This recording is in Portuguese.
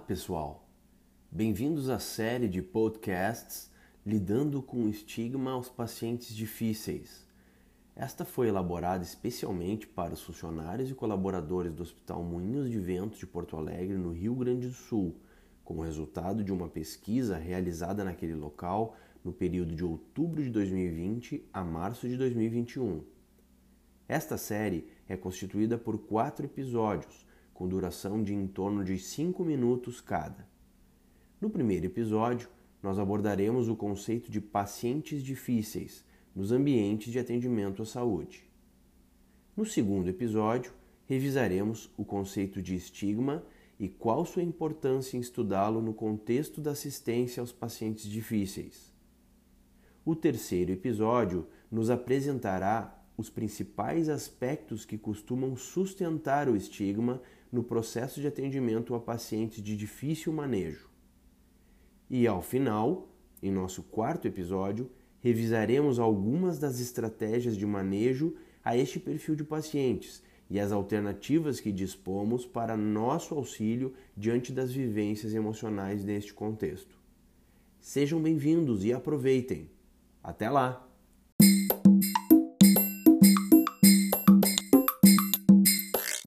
pessoal! Bem-vindos à série de podcasts Lidando com o Estigma aos Pacientes Difíceis. Esta foi elaborada especialmente para os funcionários e colaboradores do Hospital Moinhos de Ventos de Porto Alegre, no Rio Grande do Sul, como resultado de uma pesquisa realizada naquele local no período de outubro de 2020 a março de 2021. Esta série é constituída por quatro episódios com duração de em torno de 5 minutos cada. No primeiro episódio, nós abordaremos o conceito de pacientes difíceis nos ambientes de atendimento à saúde. No segundo episódio, revisaremos o conceito de estigma e qual sua importância em estudá-lo no contexto da assistência aos pacientes difíceis. O terceiro episódio nos apresentará os principais aspectos que costumam sustentar o estigma no processo de atendimento a pacientes de difícil manejo. E ao final, em nosso quarto episódio, revisaremos algumas das estratégias de manejo a este perfil de pacientes e as alternativas que dispomos para nosso auxílio diante das vivências emocionais neste contexto. Sejam bem-vindos e aproveitem! Até lá!